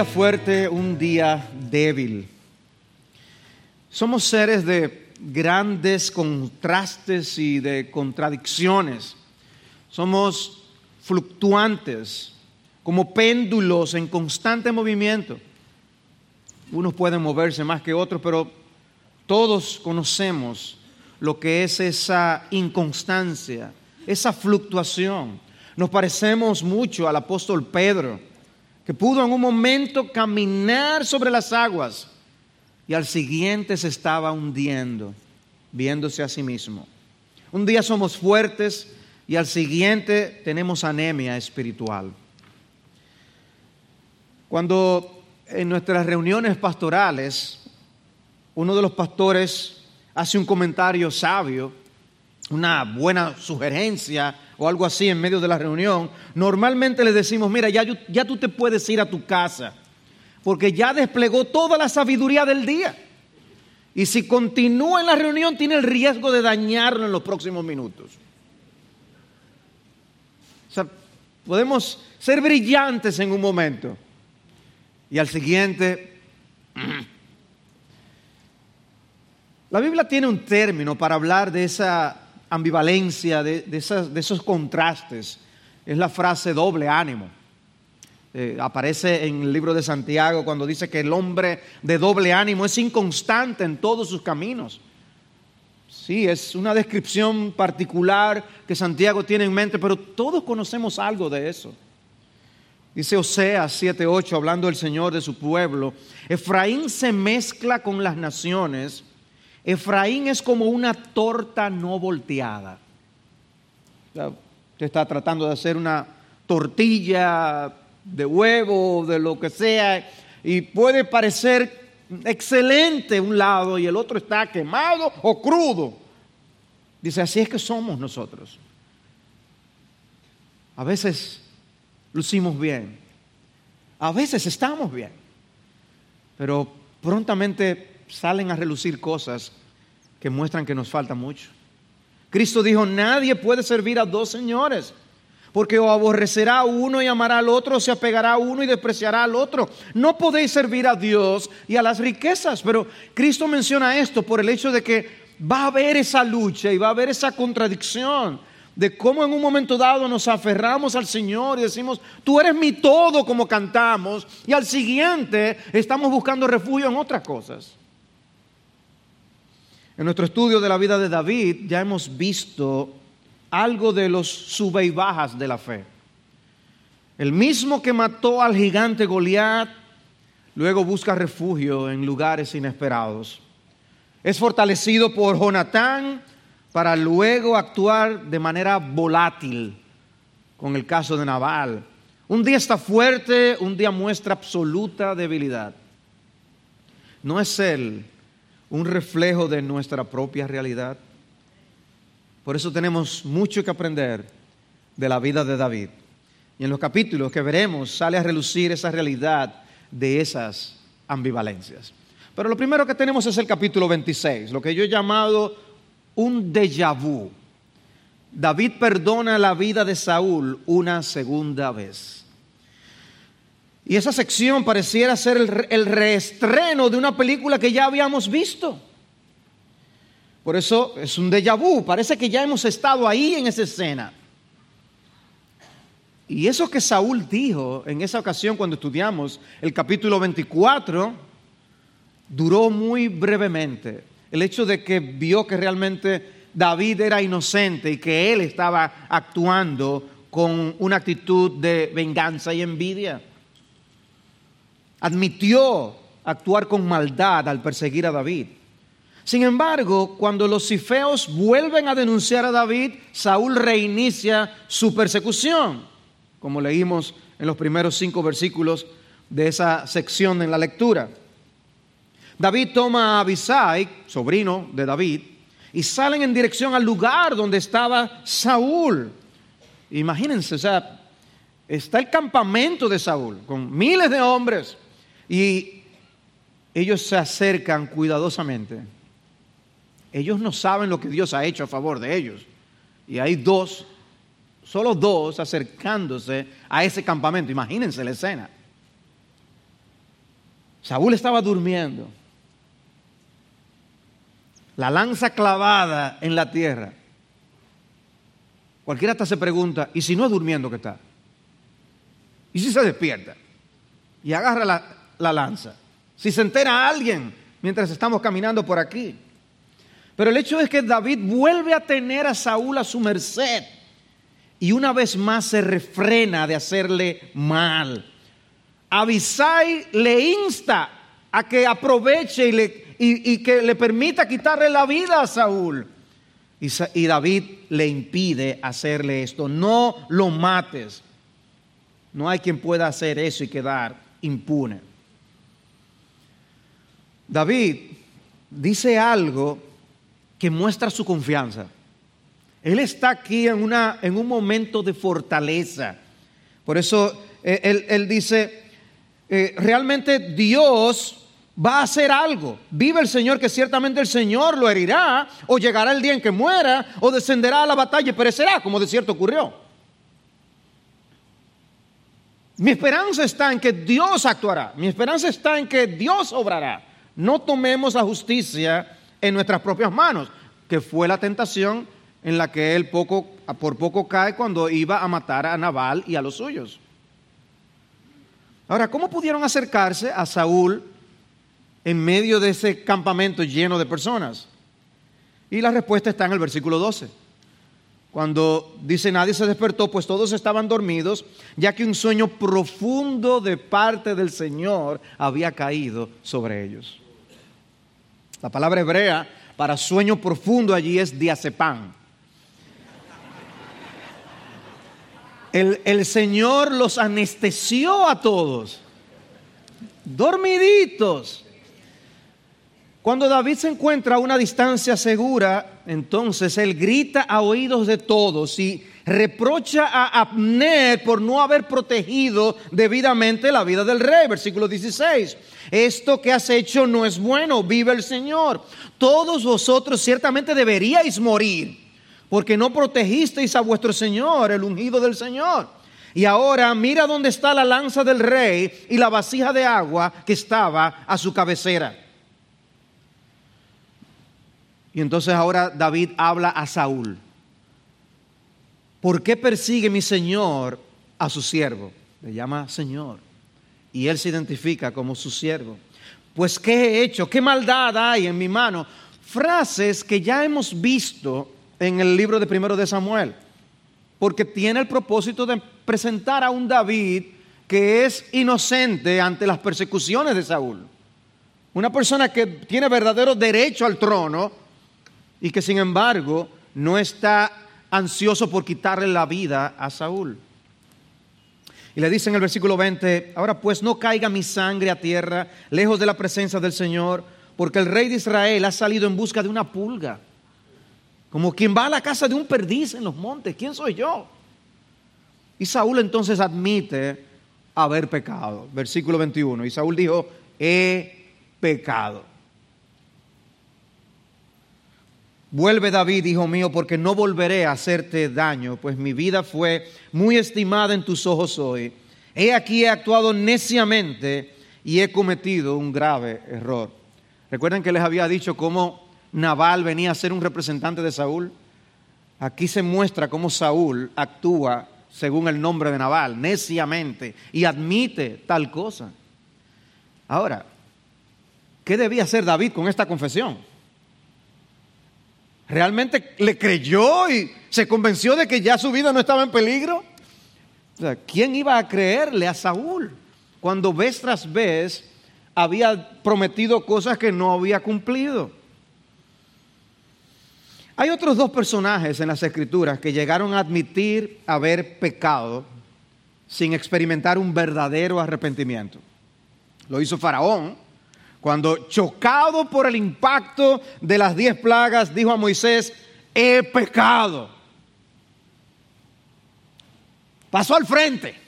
día fuerte, un día débil. Somos seres de grandes contrastes y de contradicciones. Somos fluctuantes, como péndulos en constante movimiento. Unos pueden moverse más que otros, pero todos conocemos lo que es esa inconstancia, esa fluctuación. Nos parecemos mucho al apóstol Pedro, que pudo en un momento caminar sobre las aguas y al siguiente se estaba hundiendo, viéndose a sí mismo. Un día somos fuertes y al siguiente tenemos anemia espiritual. Cuando en nuestras reuniones pastorales uno de los pastores hace un comentario sabio, una buena sugerencia o algo así en medio de la reunión, normalmente le decimos, mira, ya, ya tú te puedes ir a tu casa porque ya desplegó toda la sabiduría del día. Y si continúa en la reunión, tiene el riesgo de dañarlo en los próximos minutos. O sea, podemos ser brillantes en un momento y al siguiente... La Biblia tiene un término para hablar de esa ambivalencia, de, esos contrastes. Es la frase doble ánimo. Eh, aparece en el libro de Santiago cuando dice que el hombre de doble ánimo es inconstante en todos sus caminos. Sí, es una descripción particular que Santiago tiene en mente, pero todos conocemos algo de eso. Dice Oseas 7:8, hablando el Señor de su pueblo, Efraín se mezcla con las naciones, Efraín es como una torta no volteada. Usted está tratando de hacer una tortilla de huevo, de lo que sea, y puede parecer excelente un lado y el otro está quemado o crudo. Dice, así es que somos nosotros. A veces lucimos bien, a veces estamos bien, pero prontamente salen a relucir cosas que muestran que nos falta mucho. Cristo dijo, nadie puede servir a dos señores porque o aborrecerá a uno y amará al otro, o se apegará a uno y despreciará al otro. No podéis servir a Dios y a las riquezas, pero Cristo menciona esto por el hecho de que va a haber esa lucha y va a haber esa contradicción de cómo en un momento dado nos aferramos al Señor y decimos, tú eres mi todo como cantamos, y al siguiente estamos buscando refugio en otras cosas. En nuestro estudio de la vida de David ya hemos visto algo de los sube y bajas de la fe. El mismo que mató al gigante Goliat, luego busca refugio en lugares inesperados. Es fortalecido por Jonatán para luego actuar de manera volátil con el caso de Naval. Un día está fuerte, un día muestra absoluta debilidad. ¿No es él un reflejo de nuestra propia realidad? Por eso tenemos mucho que aprender de la vida de David. Y en los capítulos que veremos sale a relucir esa realidad de esas ambivalencias. Pero lo primero que tenemos es el capítulo 26, lo que yo he llamado un déjà vu. David perdona la vida de Saúl una segunda vez. Y esa sección pareciera ser el, reestreno de una película que ya habíamos visto. Por eso es un déjà vu, parece que ya hemos estado ahí en esa escena. Y eso que Saúl dijo en esa ocasión cuando estudiamos el capítulo 24, duró muy brevemente. El hecho de que vio que realmente David era inocente y que él estaba actuando con una actitud de venganza y envidia. Admitió actuar con maldad al perseguir a David. Sin embargo, cuando los cifeos vuelven a denunciar a David, Saúl reinicia su persecución, como leímos en los primeros cinco versículos de esa sección en la lectura. David toma a Abisai, sobrino de David, y salen en dirección al lugar donde estaba Saúl. Imagínense, está el campamento de Saúl con miles de hombres y ellos se acercan cuidadosamente ellos no saben lo que Dios ha hecho a favor de ellos. Y hay dos, solo dos acercándose a ese campamento. Imagínense la escena. Saúl estaba durmiendo. La lanza clavada en la tierra. Cualquiera hasta se pregunta, ¿y si no es durmiendo que está? ¿Y si se despierta? Y agarra la, la lanza. Si se entera alguien mientras estamos caminando por aquí. Pero el hecho es que David vuelve a tener a Saúl a su merced y una vez más se refrena de hacerle mal. Abisai le insta a que aproveche y, que le permita quitarle la vida a Saúl. Y David le impide hacerle esto. No lo mates. No hay quien pueda hacer eso y quedar impune. David dice algo que muestra su confianza. Él está aquí en, una, en un momento de fortaleza. Por eso eh, él, dice, eh, realmente Dios va a hacer algo. Vive el Señor que ciertamente el Señor lo herirá, o llegará el día en que muera, o descenderá a la batalla y perecerá, como de cierto ocurrió. Mi esperanza está en que Dios actuará, mi esperanza está en que Dios obrará. No tomemos la justicia en nuestras propias manos, que fue la tentación en la que él poco, por poco cae cuando iba a matar a Nabal y a los suyos. Ahora, ¿cómo pudieron acercarse a Saúl en medio de ese campamento lleno de personas? Y la respuesta está en el versículo 12. Cuando dice nadie se despertó, pues todos estaban dormidos, ya que un sueño profundo de parte del Señor había caído sobre ellos. La palabra hebrea para sueño profundo allí es diazepán. El, el, Señor los anestesió a todos, dormiditos. Cuando David se encuentra a una distancia segura, entonces él grita a oídos de todos y reprocha a Abner por no haber protegido debidamente la vida del rey. Versículo 16. Esto que has hecho no es bueno, vive el Señor. Todos vosotros ciertamente deberíais morir, porque no protegisteis a vuestro Señor, el ungido del Señor. Y ahora mira dónde está la lanza del rey y la vasija de agua que estaba a su cabecera. Y entonces ahora David habla a Saúl. ¿Por qué persigue mi Señor a su siervo? Le llama Señor. Y él se identifica como su siervo. Pues ¿qué he hecho? ¿Qué maldad hay en mi mano? Frases que ya hemos visto en el libro de primero de Samuel. Porque tiene el propósito de presentar a un David que es inocente ante las persecuciones de Saúl. Una persona que tiene verdadero derecho al trono, y que sin embargo no está ansioso por quitarle la vida a Saúl. Y le dice en el versículo 20, ahora pues no caiga mi sangre a tierra, lejos de la presencia del Señor, porque el rey de Israel ha salido en busca de una pulga, como quien va a la casa de un perdiz en los montes, ¿quién soy yo? Y Saúl entonces admite haber pecado, versículo 21, y Saúl dijo, he pecado. Vuelve David, hijo mío, porque no volveré a hacerte daño, pues mi vida fue muy estimada en tus ojos hoy. He aquí he actuado neciamente y he cometido un grave error. Recuerden que les había dicho cómo Nabal venía a ser un representante de Saúl. Aquí se muestra cómo Saúl actúa según el nombre de Nabal, neciamente, y admite tal cosa. Ahora, ¿qué debía hacer David con esta confesión? ¿Realmente le creyó y se convenció de que ya su vida no estaba en peligro? ¿Quién iba a creerle a Saúl cuando vez tras vez había prometido cosas que no había cumplido? Hay otros dos personajes en las escrituras que llegaron a admitir haber pecado sin experimentar un verdadero arrepentimiento. Lo hizo Faraón, cuando chocado por el impacto de las diez plagas, dijo a Moisés, he pecado. Pasó al frente.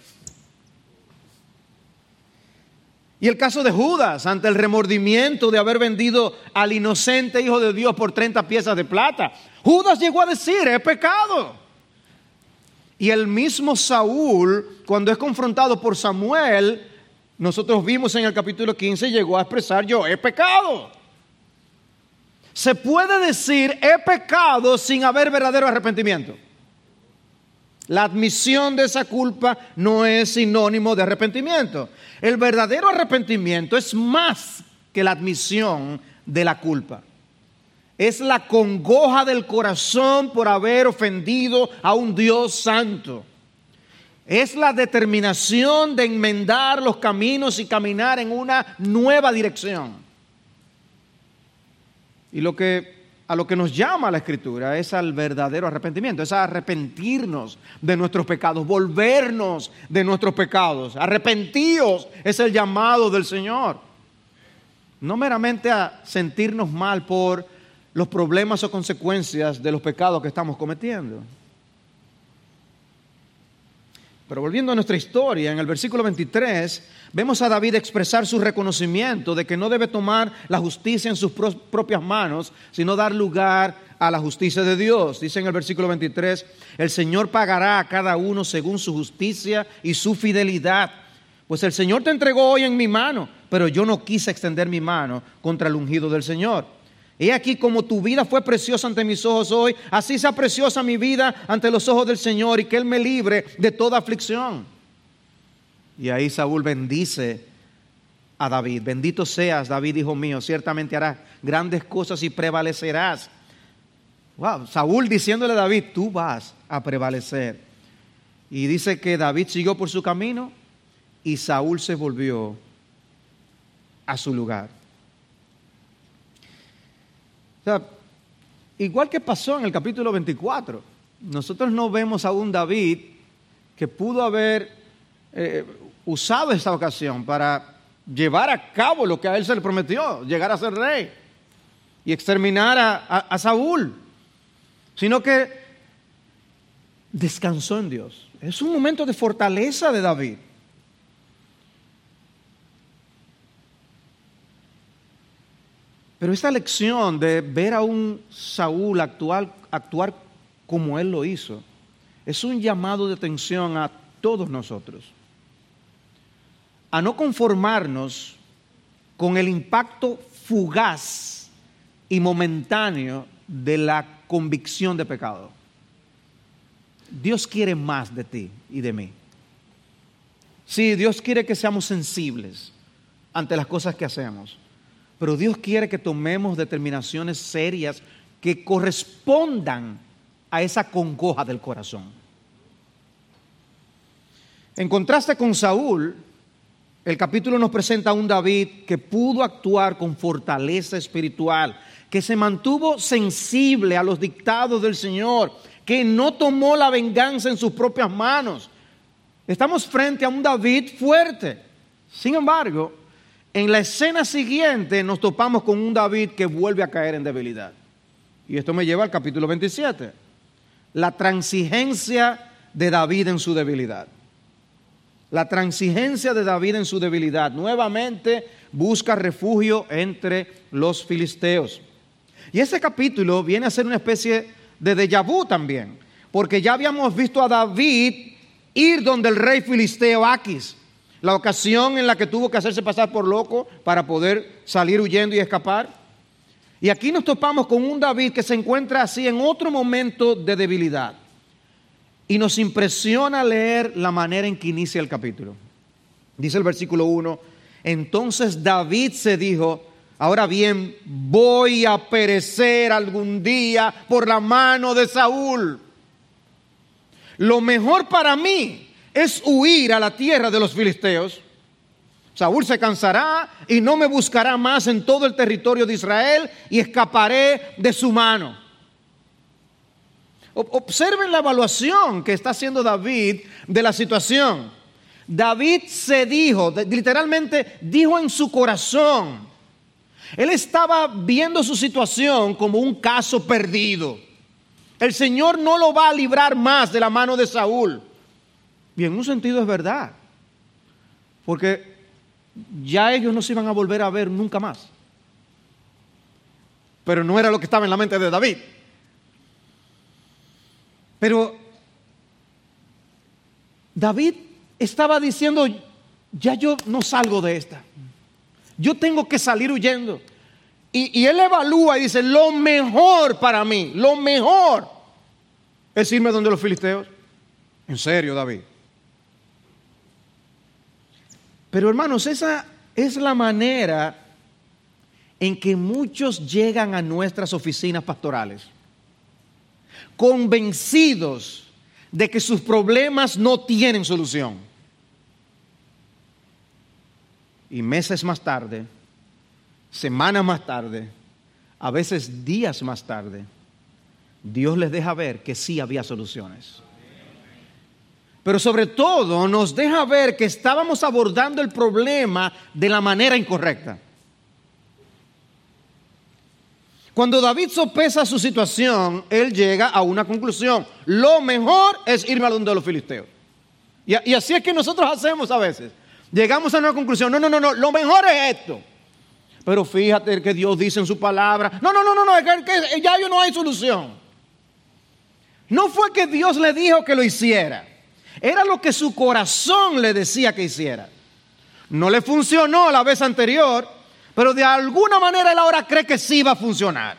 Y el caso de Judas, ante el remordimiento de haber vendido al inocente Hijo de Dios por 30 piezas de plata. Judas llegó a decir, he pecado. Y el mismo Saúl, cuando es confrontado por Samuel, nosotros vimos en el capítulo 15, llegó a expresar yo he pecado. Se puede decir he pecado sin haber verdadero arrepentimiento. La admisión de esa culpa no es sinónimo de arrepentimiento. El verdadero arrepentimiento es más que la admisión de la culpa. Es la congoja del corazón por haber ofendido a un Dios santo. Es la determinación de enmendar los caminos y caminar en una nueva dirección. Y lo que a lo que nos llama la escritura es al verdadero arrepentimiento, es a arrepentirnos de nuestros pecados, volvernos de nuestros pecados. Arrepentíos es el llamado del Señor. No meramente a sentirnos mal por los problemas o consecuencias de los pecados que estamos cometiendo. Pero volviendo a nuestra historia, en el versículo 23 vemos a David expresar su reconocimiento de que no debe tomar la justicia en sus propias manos, sino dar lugar a la justicia de Dios. Dice en el versículo 23, el Señor pagará a cada uno según su justicia y su fidelidad. Pues el Señor te entregó hoy en mi mano, pero yo no quise extender mi mano contra el ungido del Señor. He aquí como tu vida fue preciosa ante mis ojos hoy, así sea preciosa mi vida ante los ojos del Señor y que Él me libre de toda aflicción. Y ahí Saúl bendice a David. Bendito seas, David, hijo mío, ciertamente harás grandes cosas y prevalecerás. Wow, Saúl diciéndole a David, tú vas a prevalecer. Y dice que David siguió por su camino y Saúl se volvió a su lugar igual que pasó en el capítulo 24, nosotros no vemos a un David que pudo haber eh, usado esta ocasión para llevar a cabo lo que a él se le prometió, llegar a ser rey y exterminar a Saúl, sino que descansó en Dios. Es un momento de fortaleza de David. Pero esta lección de ver a un Saúl actuar, actuar como él lo hizo, es un llamado de atención a todos nosotros. A no conformarnos con el impacto fugaz y momentáneo de la convicción de pecado. Dios quiere más de ti y de mí. Sí, Dios quiere que seamos sensibles ante las cosas que hacemos. Pero Dios quiere que tomemos determinaciones serias que correspondan a esa congoja del corazón. En contraste con Saúl, el capítulo nos presenta a un David que pudo actuar con fortaleza espiritual, que se mantuvo sensible a los dictados del Señor, que no tomó la venganza en sus propias manos. Estamos frente a un David fuerte. Sin embargo, en la escena siguiente nos topamos con un David que vuelve a caer en debilidad. Y esto me lleva al capítulo 27. La transigencia de David en su debilidad. La transigencia de David en su debilidad. Nuevamente busca refugio entre los filisteos. Y ese capítulo viene a ser una especie de déjà vu también. Porque ya habíamos visto a David ir donde el rey filisteo Aquis la ocasión en la que tuvo que hacerse pasar por loco para poder salir huyendo y escapar. Y aquí nos topamos con un David que se encuentra así en otro momento de debilidad. Y nos impresiona leer la manera en que inicia el capítulo. Dice el versículo 1, entonces David se dijo, ahora bien, voy a perecer algún día por la mano de Saúl. Lo mejor para mí es huir a la tierra de los filisteos. Saúl se cansará y no me buscará más en todo el territorio de Israel y escaparé de su mano. Observen la evaluación que está haciendo David de la situación. David se dijo, literalmente dijo en su corazón, él estaba viendo su situación como un caso perdido. El Señor no lo va a librar más de la mano de Saúl. Y en un sentido es verdad, porque ya ellos no se iban a volver a ver nunca más. Pero no era lo que estaba en la mente de David. Pero David estaba diciendo, ya yo no salgo de esta. Yo tengo que salir huyendo. Y, y él evalúa y dice, lo mejor para mí, lo mejor es irme donde los filisteos. En serio, David. Pero hermanos, esa es la manera en que muchos llegan a nuestras oficinas pastorales, convencidos de que sus problemas no tienen solución. Y meses más tarde, semanas más tarde, a veces días más tarde, Dios les deja ver que sí había soluciones. Pero sobre todo nos deja ver que estábamos abordando el problema de la manera incorrecta. Cuando David sopesa su situación, él llega a una conclusión. Lo mejor es irme a donde de los filisteos. Y, y, así es que nosotros hacemos a veces. Llegamos a una conclusión. No, no, no, no. Lo mejor es esto. Pero fíjate que Dios dice en su palabra. No, no, no, no, no. Es que, ya yo no hay solución. No fue que Dios le dijo que lo hiciera. Era lo que su corazón le decía que hiciera. No le funcionó la vez anterior pero de alguna manera él ahora cree que sí va a funcionar.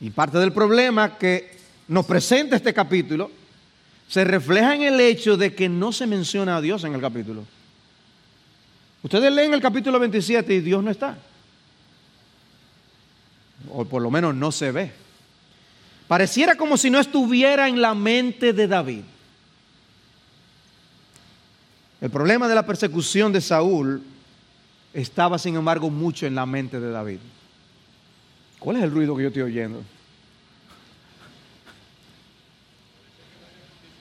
Y parte del problema que nos presenta este capítulo se refleja en el hecho de que no se menciona a Dios en el capítulo. Ustedes leen el capítulo 27 y Dios no está. O por lo menos no se ve. Pareciera como si no estuviera en la mente de David. El problema de la persecución de Saúl estaba sin embargo mucho en la mente de David. ¿Cuál es el ruido que yo estoy oyendo?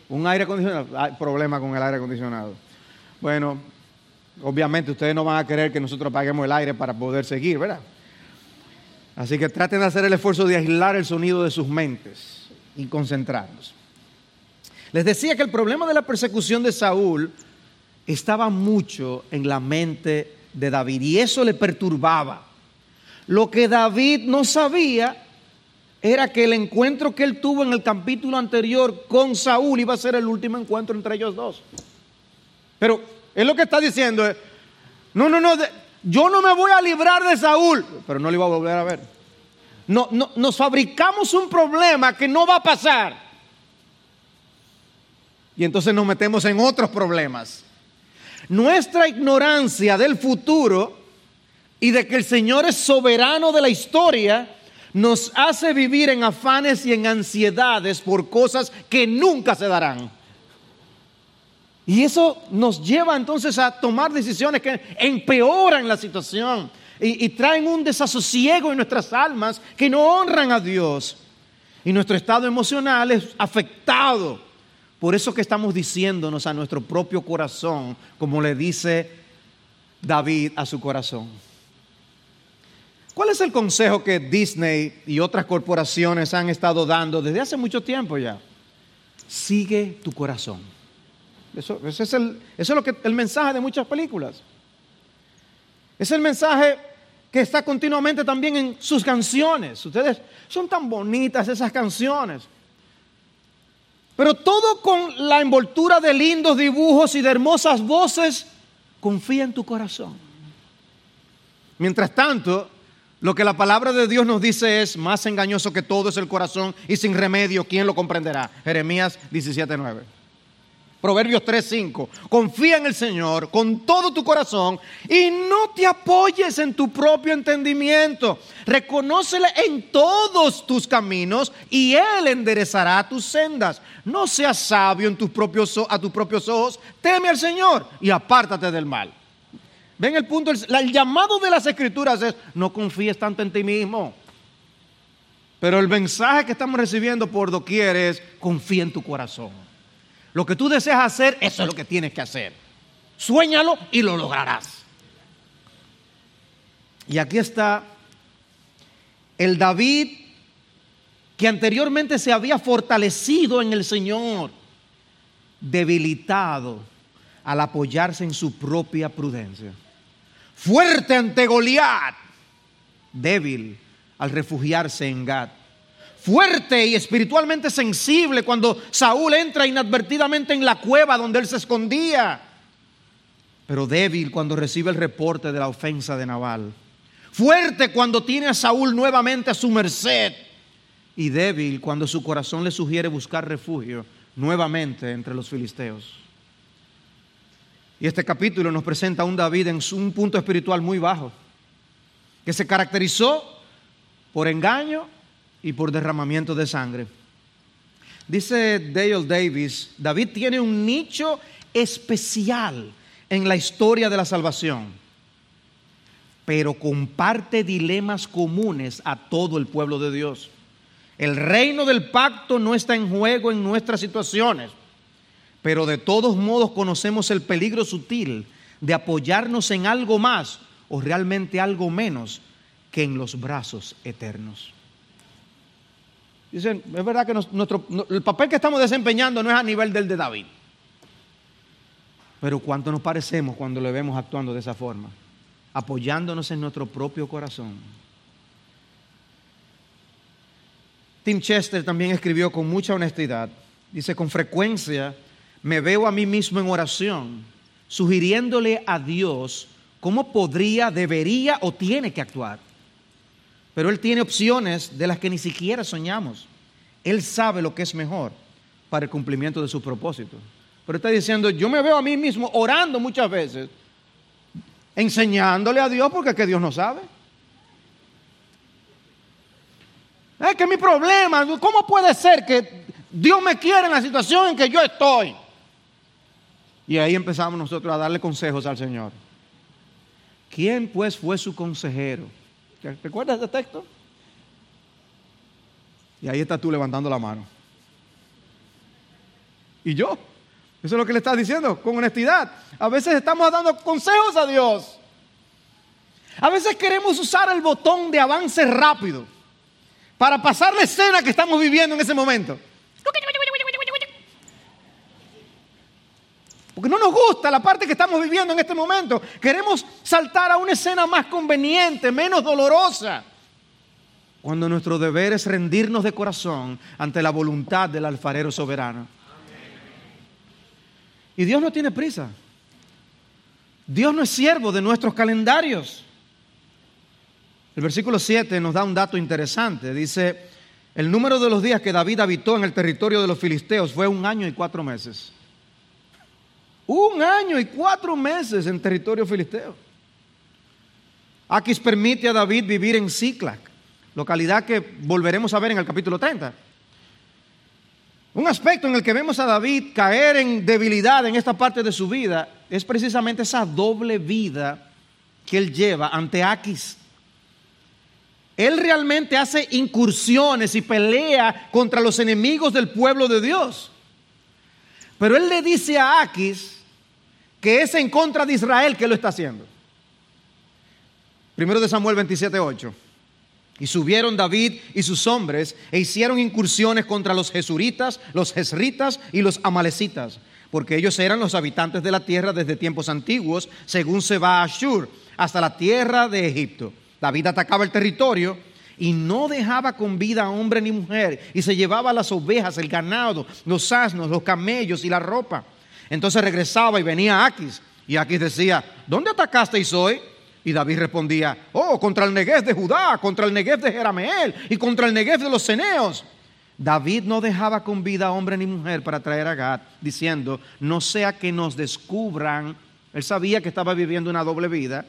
Un aire acondicionado. Hay problema con el aire acondicionado. Bueno, obviamente ustedes no van a querer que nosotros apaguemos el aire para poder seguir, ¿verdad? Así que traten de hacer el esfuerzo de aislar el sonido de sus mentes y concentrarnos. Les decía que el problema de la persecución de Saúl estaba mucho en la mente de David y eso le perturbaba. Lo que David no sabía era que el encuentro que él tuvo en el capítulo anterior con Saúl iba a ser el último encuentro entre ellos dos. Pero él lo que está diciendo es, no, no, no, yo no me voy a librar de Saúl, pero no le iba a volver a ver. No, no, nos fabricamos un problema que no va a pasar. Y entonces nos metemos en otros problemas. Nuestra ignorancia del futuro y de que el Señor es soberano de la historia nos hace vivir en afanes y en ansiedades por cosas que nunca se darán. Y eso nos lleva entonces a tomar decisiones que empeoran la situación y, traen un desasosiego en nuestras almas que no honran a Dios. Y nuestro estado emocional es afectado por eso que estamos diciéndonos a nuestro propio corazón, como le dice David a su corazón. ¿Cuál es el consejo que Disney y otras corporaciones han estado dando desde hace mucho tiempo ya? Sigue tu corazón. Eso, es, el, eso es lo que, el mensaje de muchas películas. Es el mensaje que está continuamente también en sus canciones. Ustedes son tan bonitas esas canciones. Pero todo con la envoltura de lindos dibujos y de hermosas voces, confía en tu corazón. Mientras tanto, lo que la palabra de Dios nos dice es, más engañoso que todo es el corazón y sin remedio, ¿quién lo comprenderá? Jeremías 17:9. Proverbios 3:5. Confía en el Señor con todo tu corazón y no te apoyes en tu propio entendimiento. Reconócele en todos tus caminos y Él enderezará tus sendas. No seas sabio en tus propios, a tus propios ojos. Teme al Señor y apártate del mal. Ven el punto, el llamado de las escrituras es, no confíes tanto en ti mismo. Pero el mensaje que estamos recibiendo por doquier es, confía en tu corazón. Lo que tú deseas hacer, eso es lo que tienes que hacer. Suéñalo y lo lograrás. Y aquí está el David que anteriormente se había fortalecido en el Señor, debilitado al apoyarse en su propia prudencia. Fuerte ante Goliat, débil al refugiarse en Gad fuerte y espiritualmente sensible cuando Saúl entra inadvertidamente en la cueva donde él se escondía. pero débil cuando recibe el reporte de la ofensa de Nabal. Fuerte cuando tiene a Saúl nuevamente a su merced. Y débil cuando su corazón le sugiere buscar refugio nuevamente entre los filisteos. Y este capítulo nos presenta a un David en un punto espiritual muy bajo, que se caracterizó por engaño y por derramamiento de sangre. Dice Dale Davis, David tiene un nicho especial en la historia de la salvación, pero comparte dilemas comunes a todo el pueblo de Dios. El reino del pacto no está en juego en nuestras situaciones, pero de todos modos conocemos el peligro sutil de apoyarnos en algo más o realmente algo menos que en los brazos eternos. Dicen, es verdad que nuestro, el papel que estamos desempeñando no es a nivel del de David. Pero cuánto nos parecemos cuando le vemos actuando de esa forma, apoyándonos en nuestro propio corazón. Tim Chester también escribió con mucha honestidad. Dice, con frecuencia me veo a mí mismo en oración, sugiriéndole a Dios cómo podría, debería o tiene que actuar. Pero Él tiene opciones de las que ni siquiera soñamos. Él sabe lo que es mejor para el cumplimiento de su propósito. Pero está diciendo, yo me veo a mí mismo orando muchas veces, enseñándole a Dios porque es que Dios no sabe. Es que mi problema, ¿cómo puede ser que Dios me quiere en la situación en que yo estoy? Y ahí empezamos nosotros a darle consejos al Señor. ¿Quién pues fue su consejero? ¿Recuerdas ese texto? Y ahí estás tú levantando la mano. ¿Y yo? Eso es lo que le estás diciendo, con honestidad. A veces estamos dando consejos a Dios. A veces queremos usar el botón de avance rápido para pasar la escena que estamos viviendo en ese momento. Porque no nos gusta la parte que estamos viviendo en este momento. Queremos saltar a una escena más conveniente, menos dolorosa. Cuando nuestro deber es rendirnos de corazón ante la voluntad del alfarero soberano. Y Dios no tiene prisa. Dios no es siervo de nuestros calendarios. El versículo 7 nos da un dato interesante. Dice, el número de los días que David habitó en el territorio de los filisteos fue un año y cuatro meses. Un año y cuatro meses en territorio filisteo. Aquis permite a David vivir en Ciclac, localidad que volveremos a ver en el capítulo 30. Un aspecto en el que vemos a David caer en debilidad en esta parte de su vida es precisamente esa doble vida que él lleva ante Aquis. Él realmente hace incursiones y pelea contra los enemigos del pueblo de Dios. Pero él le dice a Aquis que es en contra de Israel que lo está haciendo. Primero de Samuel 27:8. Y subieron David y sus hombres e hicieron incursiones contra los jesuritas, los jesritas y los amalecitas, porque ellos eran los habitantes de la tierra desde tiempos antiguos, según se va a Ashur, hasta la tierra de Egipto. David atacaba el territorio y no dejaba con vida a hombre ni mujer, y se llevaba las ovejas, el ganado, los asnos, los camellos y la ropa. Entonces regresaba y venía Aquis. Y Aquis decía, ¿dónde atacasteis hoy? Y David respondía, oh, contra el Negev de Judá, contra el Negev de Jerameel y contra el Negev de los Ceneos. David no dejaba con vida a hombre ni mujer para traer a Gad, diciendo, no sea que nos descubran. Él sabía que estaba viviendo una doble vida,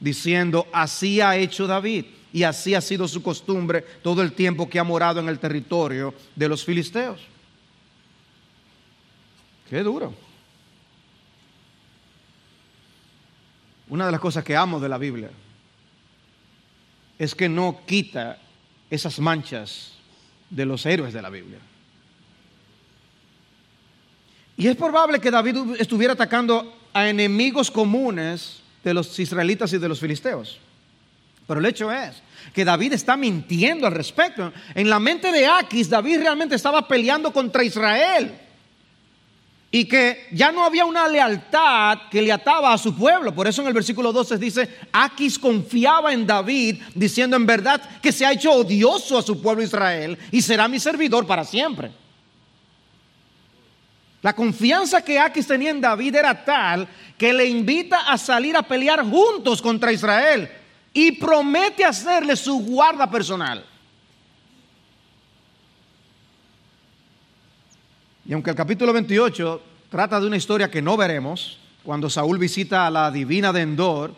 diciendo, así ha hecho David y así ha sido su costumbre todo el tiempo que ha morado en el territorio de los filisteos. Qué duro. Una de las cosas que amo de la Biblia es que no quita esas manchas de los héroes de la Biblia. Y es probable que David estuviera atacando a enemigos comunes de los israelitas y de los filisteos. Pero el hecho es que David está mintiendo al respecto. En la mente de Aquis, David realmente estaba peleando contra Israel y que ya no había una lealtad que le ataba a su pueblo. Por eso en el versículo 12 dice, Aquis confiaba en David, diciendo en verdad que se ha hecho odioso a su pueblo Israel y será mi servidor para siempre. La confianza que Aquis tenía en David era tal que le invita a salir a pelear juntos contra Israel y promete hacerle su guarda personal. Y aunque el capítulo 28 trata de una historia que no veremos, cuando Saúl visita a la divina de Endor,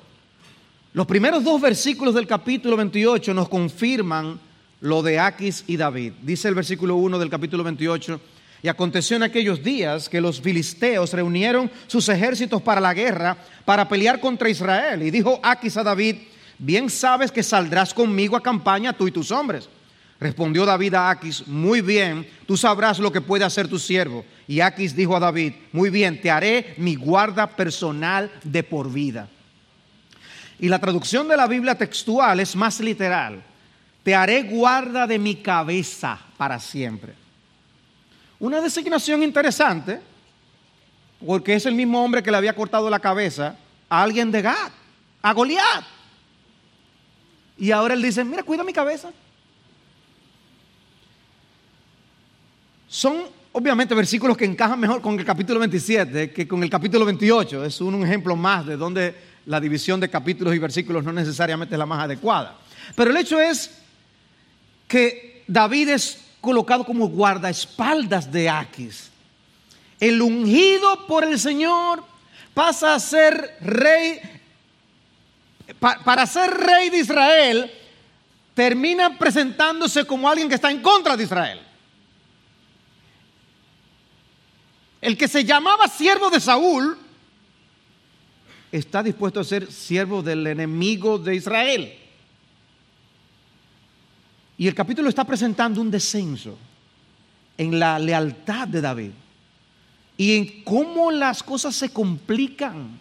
los primeros dos versículos del capítulo 28 nos confirman lo de Aquis y David. Dice el versículo 1 del capítulo 28, y aconteció en aquellos días que los filisteos reunieron sus ejércitos para la guerra, para pelear contra Israel. Y dijo Aquis a David, bien sabes que saldrás conmigo a campaña tú y tus hombres. Respondió David a Aquis, muy bien, tú sabrás lo que puede hacer tu siervo. Y Aquis dijo a David, muy bien, te haré mi guarda personal de por vida. Y la traducción de la Biblia textual es más literal. Te haré guarda de mi cabeza para siempre. Una designación interesante, porque es el mismo hombre que le había cortado la cabeza a alguien de Gad, a Goliat. Y ahora él dice, mira, cuida mi cabeza. Son obviamente versículos que encajan mejor con el capítulo 27 que con el capítulo 28. Es un ejemplo más de donde la división de capítulos y versículos no necesariamente es la más adecuada. Pero el hecho es que David es colocado como guardaespaldas de Aquis. El ungido por el Señor pasa a ser rey, para ser rey de Israel, termina presentándose como alguien que está en contra de Israel. El que se llamaba siervo de Saúl está dispuesto a ser siervo del enemigo de Israel. Y el capítulo está presentando un descenso en la lealtad de David y en cómo las cosas se complican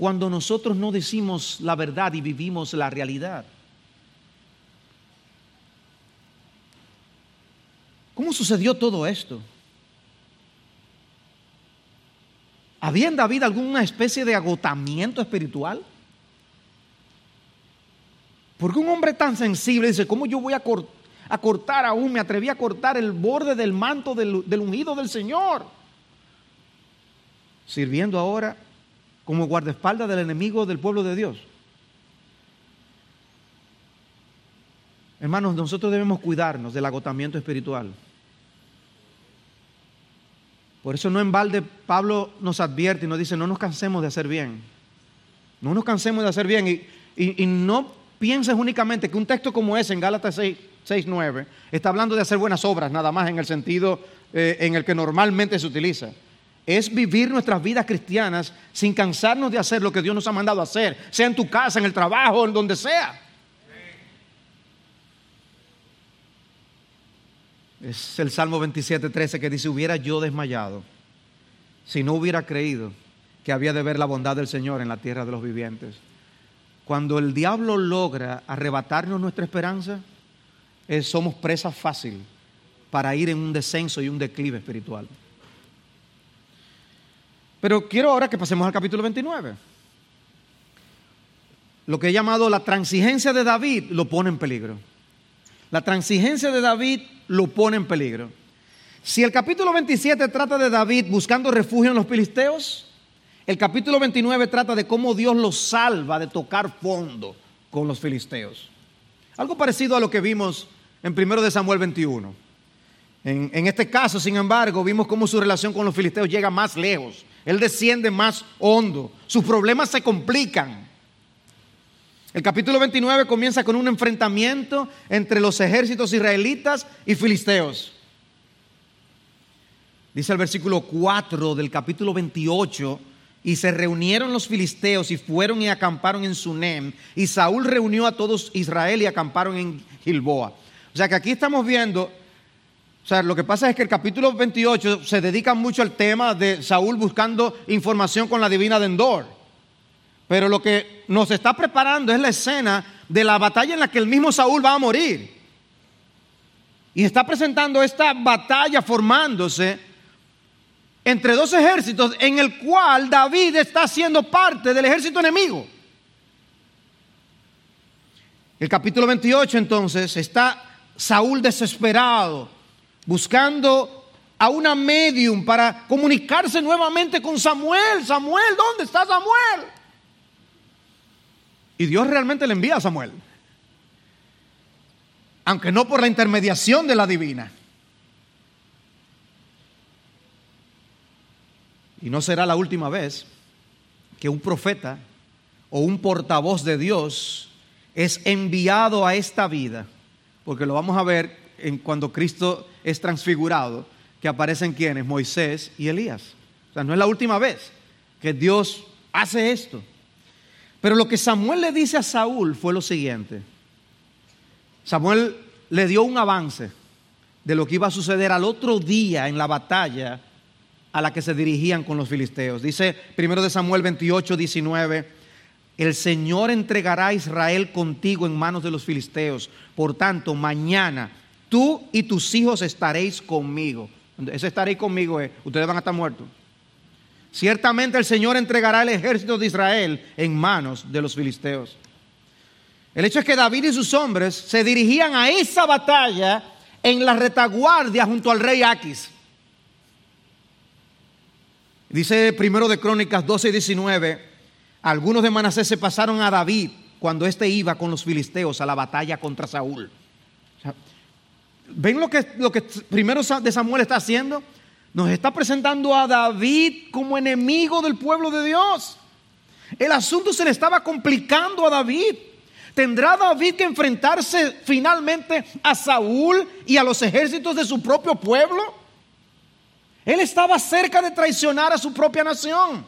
cuando nosotros no decimos la verdad y vivimos la realidad. ¿Cómo sucedió todo esto? ¿Había en David alguna especie de agotamiento espiritual? Porque un hombre tan sensible dice, ¿cómo yo voy a, cortar aún? Me atreví a cortar el borde del manto del, del ungido del Señor. Sirviendo ahora como guardaespaldas del enemigo del pueblo de Dios. Hermanos, nosotros debemos cuidarnos del agotamiento espiritual. Por eso no en balde Pablo nos advierte y nos dice, no nos cansemos de hacer bien. No nos cansemos de hacer bien. Y, y, no pienses únicamente que un texto como ese en Gálatas 6, 9 está hablando de hacer buenas obras, nada más en el sentido eh, en el que normalmente se utiliza. Es vivir nuestras vidas cristianas sin cansarnos de hacer lo que Dios nos ha mandado hacer, sea en tu casa, en el trabajo, en donde sea. Es el Salmo 27, 13 que dice, hubiera yo desmayado si no hubiera creído que había de ver la bondad del Señor en la tierra de los vivientes. Cuando el diablo logra arrebatarnos nuestra esperanza, somos presa fácil para ir en un descenso y un declive espiritual. Pero quiero ahora que pasemos al capítulo 29. Lo que he llamado la transigencia de David lo pone en peligro. La transigencia de David lo pone en peligro. Si el capítulo 27 trata de David buscando refugio en los filisteos, el capítulo 29 trata de cómo Dios los salva de tocar fondo con los filisteos. Algo parecido a lo que vimos en 1 de Samuel 21. En, en, este caso, sin embargo, vimos cómo su relación con los filisteos llega más lejos. Él desciende más hondo. Sus problemas se complican. El capítulo 29 comienza con un enfrentamiento entre los ejércitos israelitas y filisteos. Dice el versículo 4 del capítulo 28 y se reunieron los filisteos y fueron y acamparon en Sunem. Y Saúl reunió a todos Israel y acamparon en Gilboa. O sea que aquí estamos viendo, o sea, lo que pasa es que el capítulo 28 se dedica mucho al tema de Saúl buscando información con la divina de. Pero lo que nos está preparando es la escena de la batalla en la que el mismo Saúl va a morir. Y está presentando esta batalla formándose entre dos ejércitos en el cual David está siendo parte del ejército enemigo. El capítulo 28 entonces está Saúl desesperado, buscando a una medium para comunicarse nuevamente con Samuel. Samuel, ¿dónde está Samuel? Y Dios realmente le envía a Samuel. Aunque no por la intermediación de la divina. Y no será la última vez que un profeta o un portavoz de Dios es enviado a esta vida, porque lo vamos a ver cuando Cristo es transfigurado, que aparecen quienes, Moisés y Elías. O sea, no es la última vez que Dios hace esto. Pero lo que Samuel le dice a Saúl fue lo siguiente. Samuel le dio un avance de lo que iba a suceder al otro día en la batalla a la que se dirigían con los filisteos. Dice primero de Samuel 28, 19, el Señor entregará a Israel contigo en manos de los filisteos. Por tanto, mañana tú y tus hijos estaréis conmigo. Ese estaréis conmigo es, ustedes van a estar muertos. Ciertamente el Señor entregará el ejército de Israel en manos de los filisteos. El hecho es que David y sus hombres se dirigían a esa batalla en la retaguardia junto al rey Aquis. Dice primero de Crónicas 12 y 19, algunos de Manasés se pasaron a David cuando éste iba con los filisteos a la batalla contra Saúl. ¿Ven lo que, lo que primero de Samuel está haciendo? Nos está presentando a David como enemigo del pueblo de Dios. El asunto se le estaba complicando a David. ¿Tendrá David que enfrentarse finalmente a Saúl y a los ejércitos de su propio pueblo? Él estaba cerca de traicionar a su propia nación.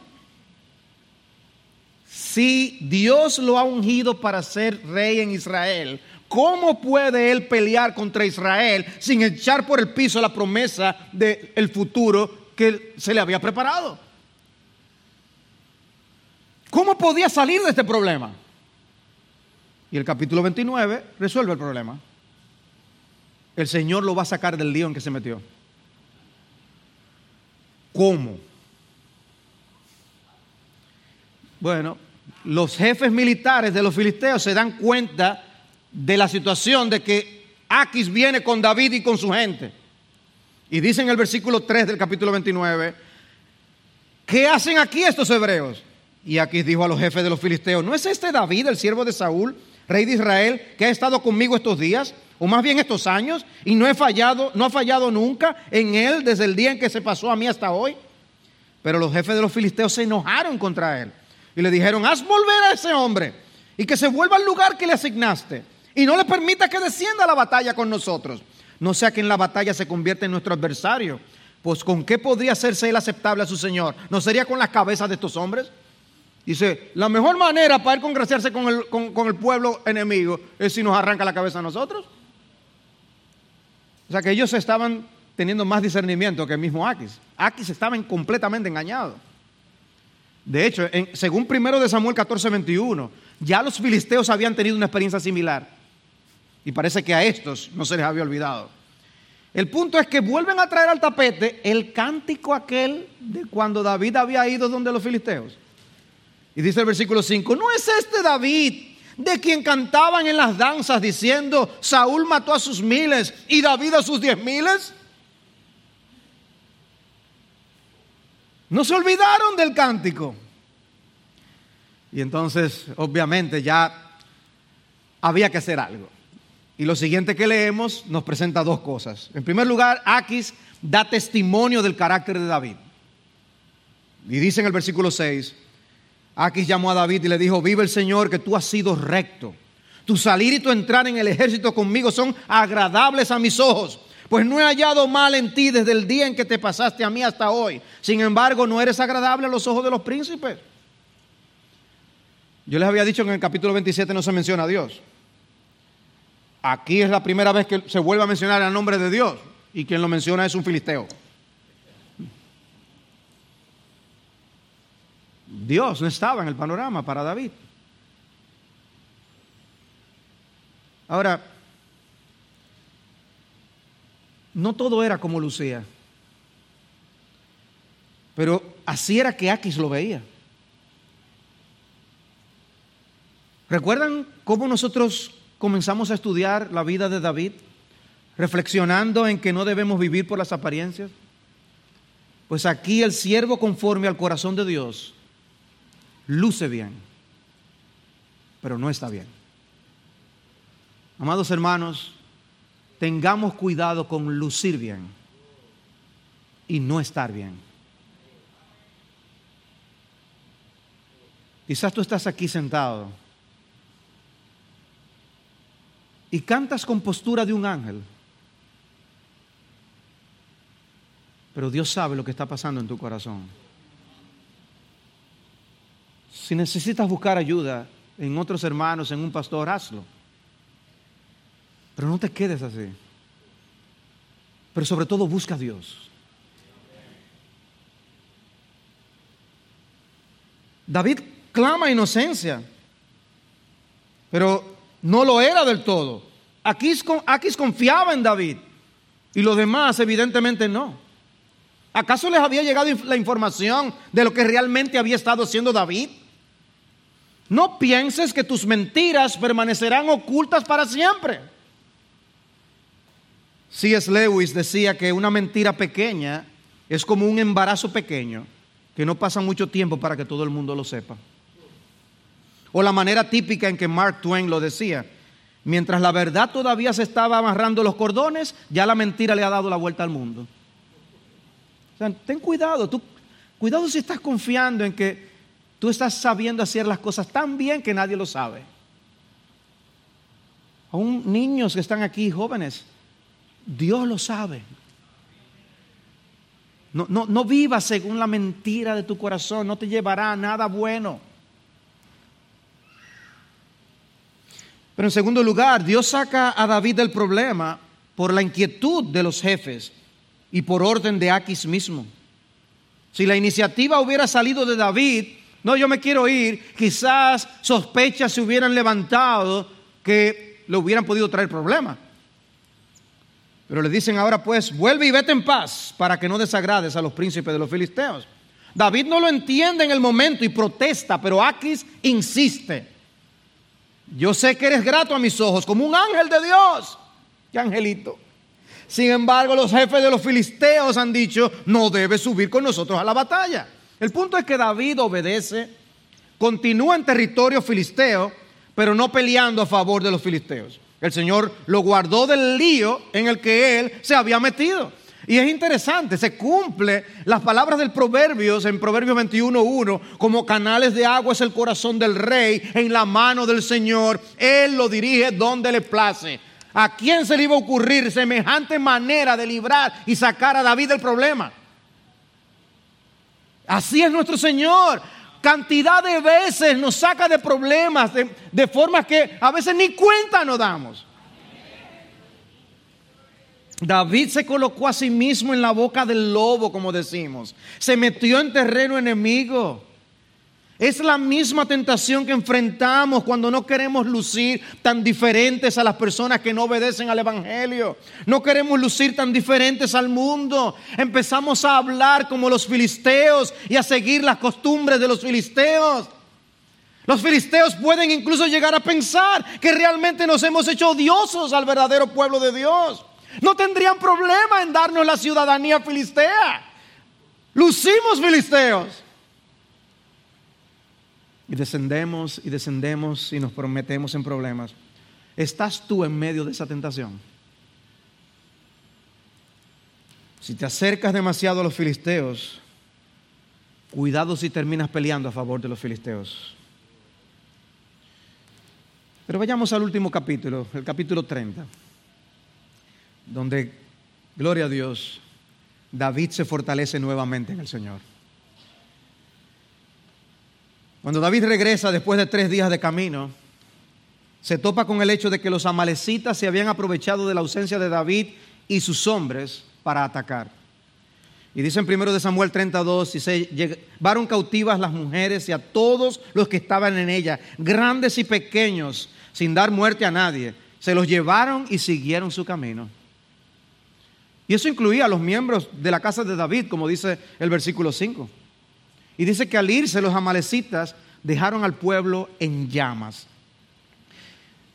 Si Dios lo ha ungido para ser rey en Israel, ¿cómo puede él pelear contra Israel sin echar por el piso la promesa del futuro que se le había preparado? ¿Cómo podía salir de este problema? Y el capítulo 29 resuelve el problema. El Señor lo va a sacar del lío en que se metió. ¿Cómo? Bueno, los jefes militares de los filisteos se dan cuenta de la situación de que Aquis viene con David y con su gente. Y dice en el versículo 3 del capítulo 29, ¿qué hacen aquí estos hebreos? Y Aquis dijo a los jefes de los filisteos, ¿no es este David, el siervo de Saúl, rey de Israel, que ha estado conmigo estos días? o más bien estos años, y no he fallado, no ha fallado nunca en él desde el día en que se pasó a mí hasta hoy. Pero los jefes de los filisteos se enojaron contra él y le dijeron, haz volver a ese hombre y que se vuelva al lugar que le asignaste y no le permita que descienda a la batalla con nosotros. No sea que en la batalla se convierta en nuestro adversario. Pues con qué podría hacerse él aceptable a su Señor? ¿No sería con las cabezas de estos hombres? Dice, la mejor manera para él congraciarse con el, con el pueblo enemigo es si nos arranca la cabeza a nosotros. O sea que ellos estaban teniendo más discernimiento que el mismo Aquis. Aquis estaba completamente engañado. De hecho, según primero de Samuel 14, 21, ya los filisteos habían tenido una experiencia similar. Y parece que a estos no se les había olvidado. El punto es que vuelven a traer al tapete el cántico aquel de cuando David había ido donde los filisteos. Y dice el versículo 5, ¿no es este David de quien cantaban en las danzas diciendo, Saúl mató a sus miles y David a sus diez miles? No se olvidaron del cántico. Y entonces, obviamente, ya había que hacer algo. Y lo siguiente que leemos nos presenta dos cosas. En primer lugar, Aquis da testimonio del carácter de David. Y dice en el versículo 6, Aquis llamó a David y le dijo, vive el Señor que tú has sido recto. Tu salir y tu entrar en el ejército conmigo son agradables a mis ojos, pues no he hallado mal en ti desde el día en que te pasaste a mí hasta hoy. Sin embargo, no eres agradable a los ojos de los príncipes. Yo les había dicho que en el capítulo 27 no se menciona a Dios. Aquí es la primera vez que se vuelve a mencionar el nombre de Dios y quien lo menciona es un filisteo. Dios no estaba en el panorama para David. Ahora, no todo era como Lucía, pero así era que Aquis lo veía. ¿Recuerdan cómo nosotros comenzamos a estudiar la vida de David? Reflexionando en que no debemos vivir por las apariencias. Pues aquí el siervo conforme al corazón de Dios luce bien, pero no está bien. Amados hermanos, tengamos cuidado con lucir bien y no estar bien. Quizás tú estás aquí sentado y cantas con postura de un ángel, pero Dios sabe lo que está pasando en tu corazón. Si necesitas buscar ayuda en otros hermanos, en un pastor, hazlo. Pero no te quedes así. Pero sobre todo busca a Dios. David clama inocencia, pero no lo era del todo. Aquis, confiaba en David y los demás evidentemente no. ¿Acaso les había llegado la información de lo que realmente había estado haciendo David? No pienses que tus mentiras permanecerán ocultas para siempre. C.S. Lewis decía que una mentira pequeña es como un embarazo pequeño que no pasa mucho tiempo para que todo el mundo lo sepa. O la manera típica en que Mark Twain lo decía, mientras la verdad todavía se estaba amarrando los cordones, ya la mentira le ha dado la vuelta al mundo. O sea, ten cuidado, tú, cuidado si estás confiando en que tú estás sabiendo hacer las cosas tan bien que nadie lo sabe. Aún niños que están aquí, jóvenes, Dios lo sabe. No, no, no vivas según la mentira de tu corazón, no te llevará a nada bueno. Pero en segundo lugar, Dios saca a David del problema por la inquietud de los jefes y por orden de Aquis mismo. Si la iniciativa hubiera salido de David, no, yo me quiero ir, quizás sospechas se hubieran levantado que le hubieran podido traer problemas. Pero le dicen ahora pues, vuelve y vete en paz para que no desagrades a los príncipes de los filisteos. David no lo entiende en el momento y protesta, pero Aquis insiste. Yo sé que eres grato a mis ojos, como un ángel de Dios. ¡Qué angelito! Sin embargo, los jefes de los filisteos han dicho, no debes subir con nosotros a la batalla. El punto es que David obedece, continúa en territorio filisteo, pero no peleando a favor de los filisteos. El Señor lo guardó del lío en el que él se había metido. Y es interesante, se cumple las palabras del Proverbios en Proverbios 21.1, como canales de agua es el corazón del rey en la mano del Señor, Él lo dirige donde le place. ¿A quién se le iba a ocurrir semejante manera de librar y sacar a David del problema? Así es nuestro Señor cantidad de veces nos saca de problemas, de, de formas que a veces ni cuenta nos damos. David se colocó a sí mismo en la boca del lobo, como decimos. Se metió en terreno enemigo. Es la misma tentación que enfrentamos cuando no queremos lucir tan diferentes a las personas que no obedecen al Evangelio. No queremos lucir tan diferentes al mundo. Empezamos a hablar como los filisteos y a seguir las costumbres de los filisteos. Los filisteos pueden incluso llegar a pensar que realmente nos hemos hecho odiosos al verdadero pueblo de Dios. No tendrían problema en darnos la ciudadanía filistea. Lucimos filisteos. Y descendemos y descendemos y nos prometemos en problemas. ¿Estás tú en medio de esa tentación? Si te acercas demasiado a los filisteos, cuidado si terminas peleando a favor de los filisteos. Pero vayamos al último capítulo, el capítulo 30, donde, gloria a Dios, David se fortalece nuevamente en el Señor. Cuando David regresa después de tres días de camino, se topa con el hecho de que los amalecitas se habían aprovechado de la ausencia de David y sus hombres para atacar. Y dice en 1 de Samuel 32, y se llevaron cautivas las mujeres y a todos los que estaban en ella, grandes y pequeños, sin dar muerte a nadie. Se los llevaron y siguieron su camino. Y eso incluía a los miembros de la casa de David, como dice el versículo 5. Y dice que al irse los amalecitas dejaron al pueblo en llamas.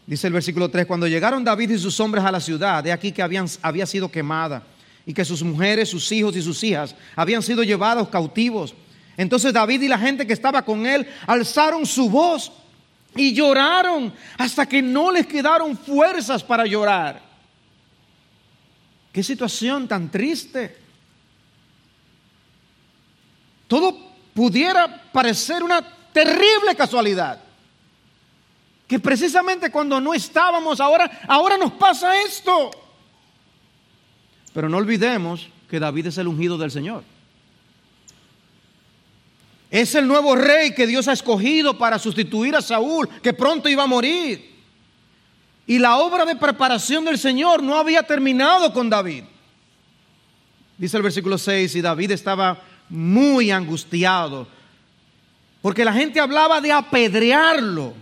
Dice el versículo 3, cuando llegaron David y sus hombres a la ciudad, de aquí que habían, había sido quemada, y que sus mujeres, sus hijos y sus hijas habían sido llevados cautivos. Entonces David y la gente que estaba con él alzaron su voz y lloraron hasta que no les quedaron fuerzas para llorar. Qué situación tan triste. Todo pudiera parecer una terrible casualidad. Que precisamente cuando no estábamos ahora, ahora nos pasa esto. Pero no olvidemos que David es el ungido del Señor. Es el nuevo rey que Dios ha escogido para sustituir a Saúl, que pronto iba a morir. Y la obra de preparación del Señor no había terminado con David. Dice el versículo 6, y David estaba muy angustiado, porque la gente hablaba de apedrearlo,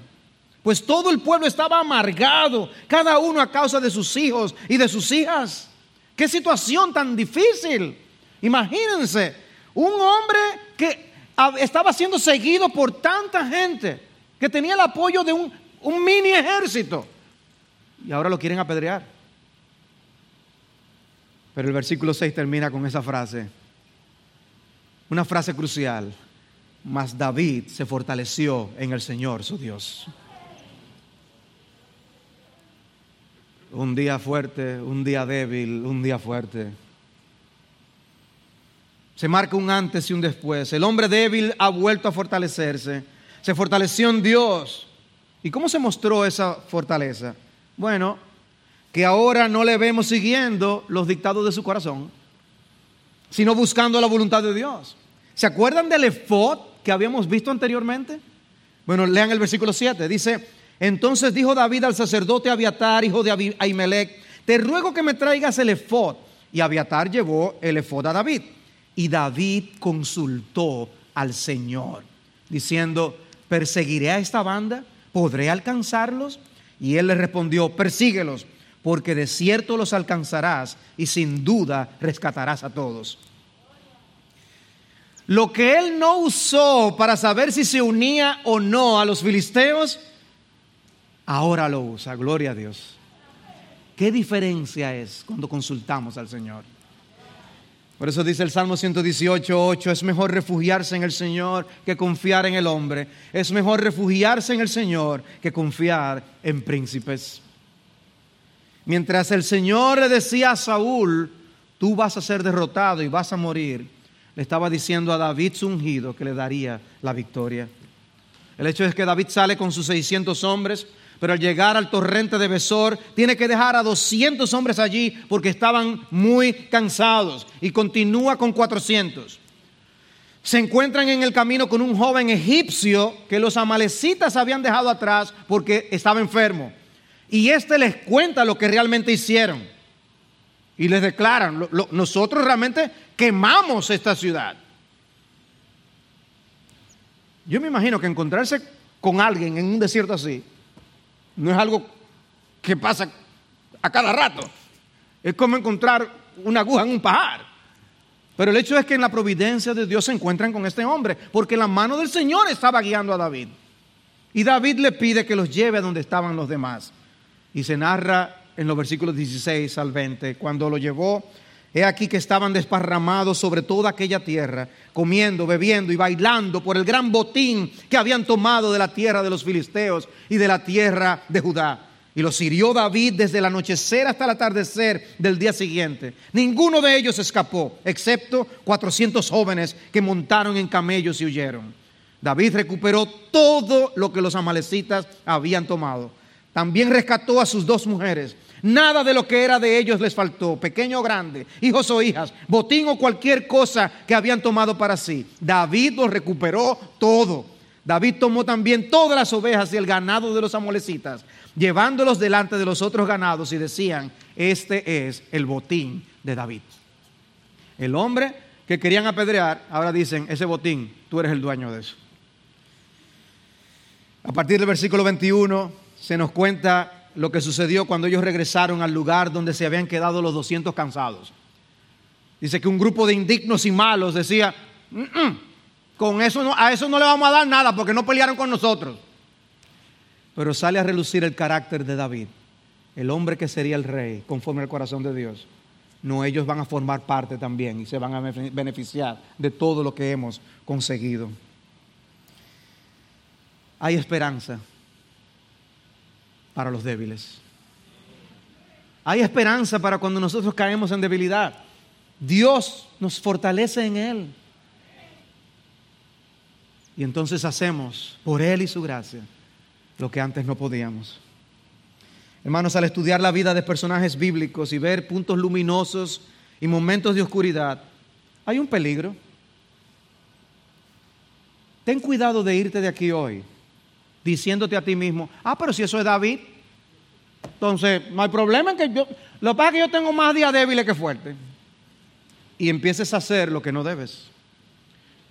pues todo el pueblo estaba amargado, cada uno a causa de sus hijos y de sus hijas. Qué situación tan difícil. Imagínense, un hombre que estaba siendo seguido por tanta gente, que tenía el apoyo de un, un mini ejército, y ahora lo quieren apedrear. Pero el versículo 6 termina con esa frase, una frase crucial. Mas David se fortaleció en el Señor, su Dios. Un día fuerte, un día débil, un día fuerte. Se marca un antes y un después. El hombre débil ha vuelto a fortalecerse. Se fortaleció en Dios. ¿Y cómo se mostró esa fortaleza? Bueno, que ahora no le vemos siguiendo los dictados de su corazón, sino buscando la voluntad de Dios. ¿Se acuerdan del efod que habíamos visto anteriormente? Bueno, lean el versículo 7. Dice, entonces dijo David al sacerdote Abiatar, hijo de Ahimelech, te ruego que me traigas el efod. Y Abiatar llevó el efod a David. Y David consultó al Señor, diciendo, ¿perseguiré a esta banda? ¿Podré alcanzarlos? Y él le respondió, persíguelos, porque de cierto los alcanzarás y sin duda rescatarás a todos. Lo que él no usó para saber si se unía o no a los filisteos, ahora lo usa. Gloria a Dios. ¿Qué diferencia es cuando consultamos al Señor? Por eso dice el Salmo 118, 8, es mejor refugiarse en el Señor que confiar en el hombre. Es mejor refugiarse en el Señor que confiar en príncipes. Mientras el Señor le decía a Saúl, tú vas a ser derrotado y vas a morir, le estaba diciendo a David su ungido que le daría la victoria. El hecho es que David sale con sus 600 hombres, pero al llegar al torrente de Besor, tiene que dejar a 200 hombres allí porque estaban muy cansados y continúa con 400. Se encuentran en el camino con un joven egipcio que los amalecitas habían dejado atrás porque estaba enfermo. Y este les cuenta lo que realmente hicieron. Y les declaran, nosotros realmente quemamos esta ciudad. Yo me imagino que encontrarse con alguien en un desierto así no es algo que pasa a cada rato. Es como encontrar una aguja en un pajar. Pero el hecho es que en la providencia de Dios se encuentran con este hombre, porque la mano del Señor estaba guiando a David. Y David le pide que los lleve a donde estaban los demás. Y se narra en los versículos 16 al 20, cuando lo llevó He aquí que estaban desparramados sobre toda aquella tierra, comiendo, bebiendo y bailando por el gran botín que habían tomado de la tierra de los filisteos y de la tierra de Judá. Y los hirió David desde el anochecer hasta el atardecer del día siguiente. Ninguno de ellos escapó, excepto 400 jóvenes que montaron en camellos y huyeron. David recuperó todo lo que los amalecitas habían tomado. También rescató a sus dos mujeres Nada de lo que era de ellos les faltó, pequeño o grande, hijos o hijas, botín o cualquier cosa que habían tomado para sí. David los recuperó todo. David tomó también todas las ovejas y el ganado de los amolecitas, llevándolos delante de los otros ganados y decían, este es el botín de David. El hombre que querían apedrear, ahora dicen, ese botín, tú eres el dueño de eso. A partir del versículo 21 se nos cuenta lo que sucedió cuando ellos regresaron al lugar donde se habían quedado los 200 cansados. Dice que un grupo de indignos y malos decía, con eso no, a eso no le vamos a dar nada porque no pelearon con nosotros. Pero sale a relucir el carácter de David, el hombre que sería el rey conforme al corazón de Dios. no, ellos van a formar parte también y se van a beneficiar de todo lo que hemos conseguido. Hay esperanza para los débiles. Hay esperanza para cuando nosotros caemos en debilidad. Dios nos fortalece en Él. Y entonces hacemos por Él y su gracia lo que antes no podíamos. Hermanos, al estudiar la vida de personajes bíblicos y ver puntos luminosos y momentos de oscuridad, hay un peligro. Ten cuidado de irte de aquí hoy diciéndote a ti mismo, ah, pero si eso es David, entonces no hay problema en que yo, lo que pasa es que yo tengo más días débiles que fuertes. Y empieces a hacer lo que no debes.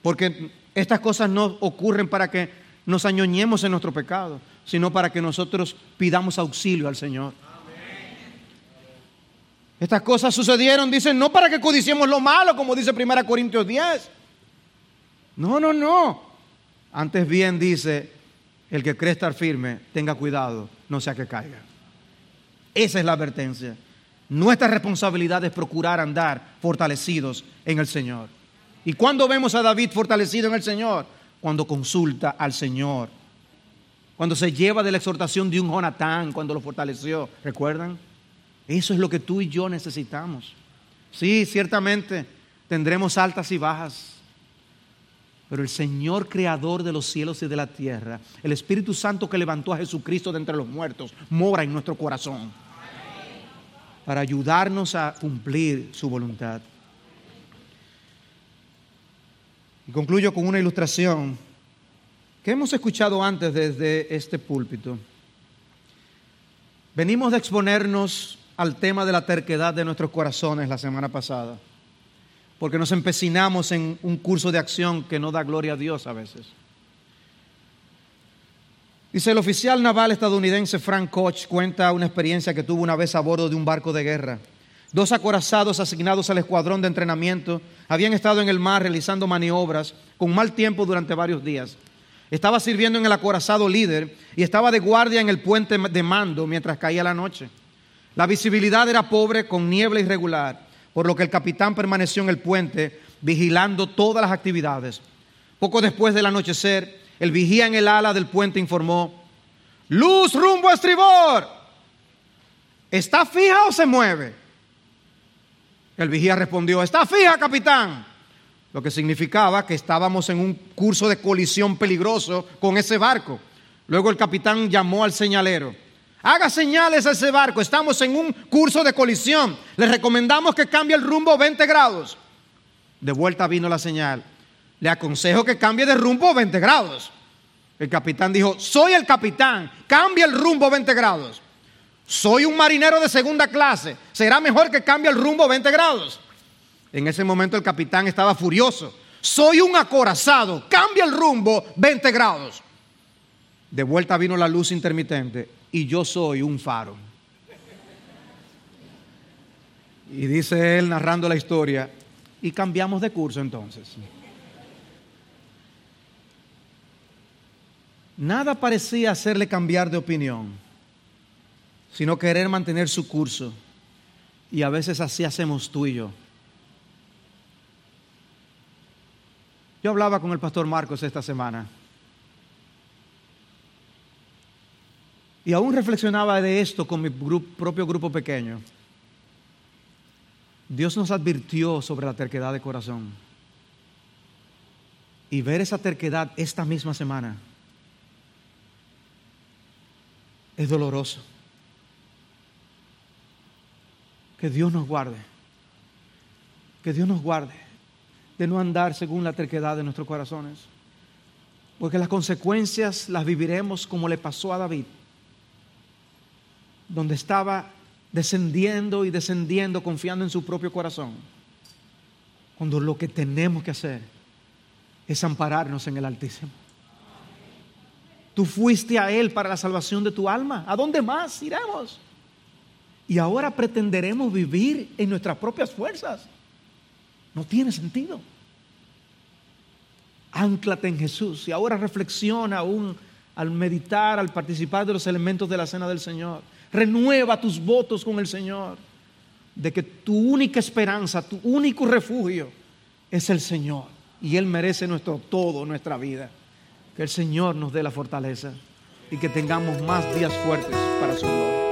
Porque estas cosas no ocurren para que nos añoñemos en nuestro pecado sino para que nosotros pidamos auxilio al Señor. Estas cosas sucedieron, dicen, no para que codiciemos lo malo, como dice 1 Corintios 10. No, no, no. Antes bien dice, el que cree estar firme, tenga cuidado, no sea que caiga. Esa es la advertencia. Nuestra responsabilidad es procurar andar fortalecidos en el Señor. ¿Y cuando vemos a David fortalecido en el Señor? Cuando consulta al Señor cuando se lleva de la exhortación de un Jonatán, cuando lo fortaleció, ¿recuerdan? Eso es lo que tú y yo necesitamos. Sí, ciertamente tendremos altas y bajas, pero el Señor creador de los cielos y de la tierra, el Espíritu Santo que levantó a Jesucristo de entre los muertos, mora en nuestro corazón para ayudarnos a cumplir su voluntad. Y concluyo con una ilustración que hemos escuchado antes desde este púlpito. Venimos de exponernos al tema de la terquedad de nuestros corazones la semana pasada, porque nos empecinamos en un curso de acción que no da gloria a Dios a veces. Dice el oficial naval estadounidense Frank Koch cuenta una experiencia que tuvo una vez a bordo de un barco de guerra. Dos acorazados asignados al escuadrón de entrenamiento habían estado en el mar realizando maniobras con mal tiempo durante varios días. Estaba sirviendo en el acorazado líder y estaba de guardia en el puente de mando mientras caía la noche. La visibilidad era pobre con niebla irregular, por lo que el capitán permaneció en el puente vigilando todas las actividades. Poco después del anochecer, el vigía en el ala del puente informó, luz rumbo a estribor. ¿Está fija o se mueve? El vigía respondió, está fija, capitán lo que significaba que estábamos en un curso de colisión peligroso con ese barco. Luego el capitán llamó al señalero. Haga señales a ese barco, estamos en un curso de colisión. Le recomendamos que cambie el rumbo 20 grados. De vuelta vino la señal. Le aconsejo que cambie de rumbo 20 grados. El capitán dijo, soy el capitán, cambie el rumbo 20 grados. Soy un marinero de segunda clase, será mejor que cambie el rumbo 20 grados. En ese momento el capitán estaba furioso. Soy un acorazado, cambia el rumbo 20 grados. De vuelta vino la luz intermitente y yo soy un faro. Y dice él narrando la historia, y cambiamos de curso entonces. Nada parecía hacerle cambiar de opinión, sino querer mantener su curso. Y a veces así hacemos tú y yo. Yo hablaba con el pastor Marcos esta semana. Y aún reflexionaba de esto con mi propio grupo pequeño. Dios nos advirtió sobre la terquedad de corazón. Y ver esa terquedad esta misma semana es doloroso. Que Dios nos guarde. Que Dios nos guarde de no andar según la terquedad de nuestros corazones. Porque las consecuencias las viviremos como le pasó a David, donde estaba descendiendo y descendiendo confiando en su propio corazón. Cuando lo que tenemos que hacer es ampararnos en el Altísimo. Tú fuiste a Él para la salvación de tu alma. ¿A dónde más iremos? Y ahora pretenderemos vivir en nuestras propias fuerzas. No tiene sentido. Anclate en Jesús y ahora reflexiona aún al meditar, al participar de los elementos de la cena del Señor. Renueva tus votos con el Señor. de que tu única esperanza, tu único refugio es el Señor. Y Él merece nuestro todo, nuestra vida. Que el Señor nos dé la fortaleza y que tengamos más días fuertes para su gloria.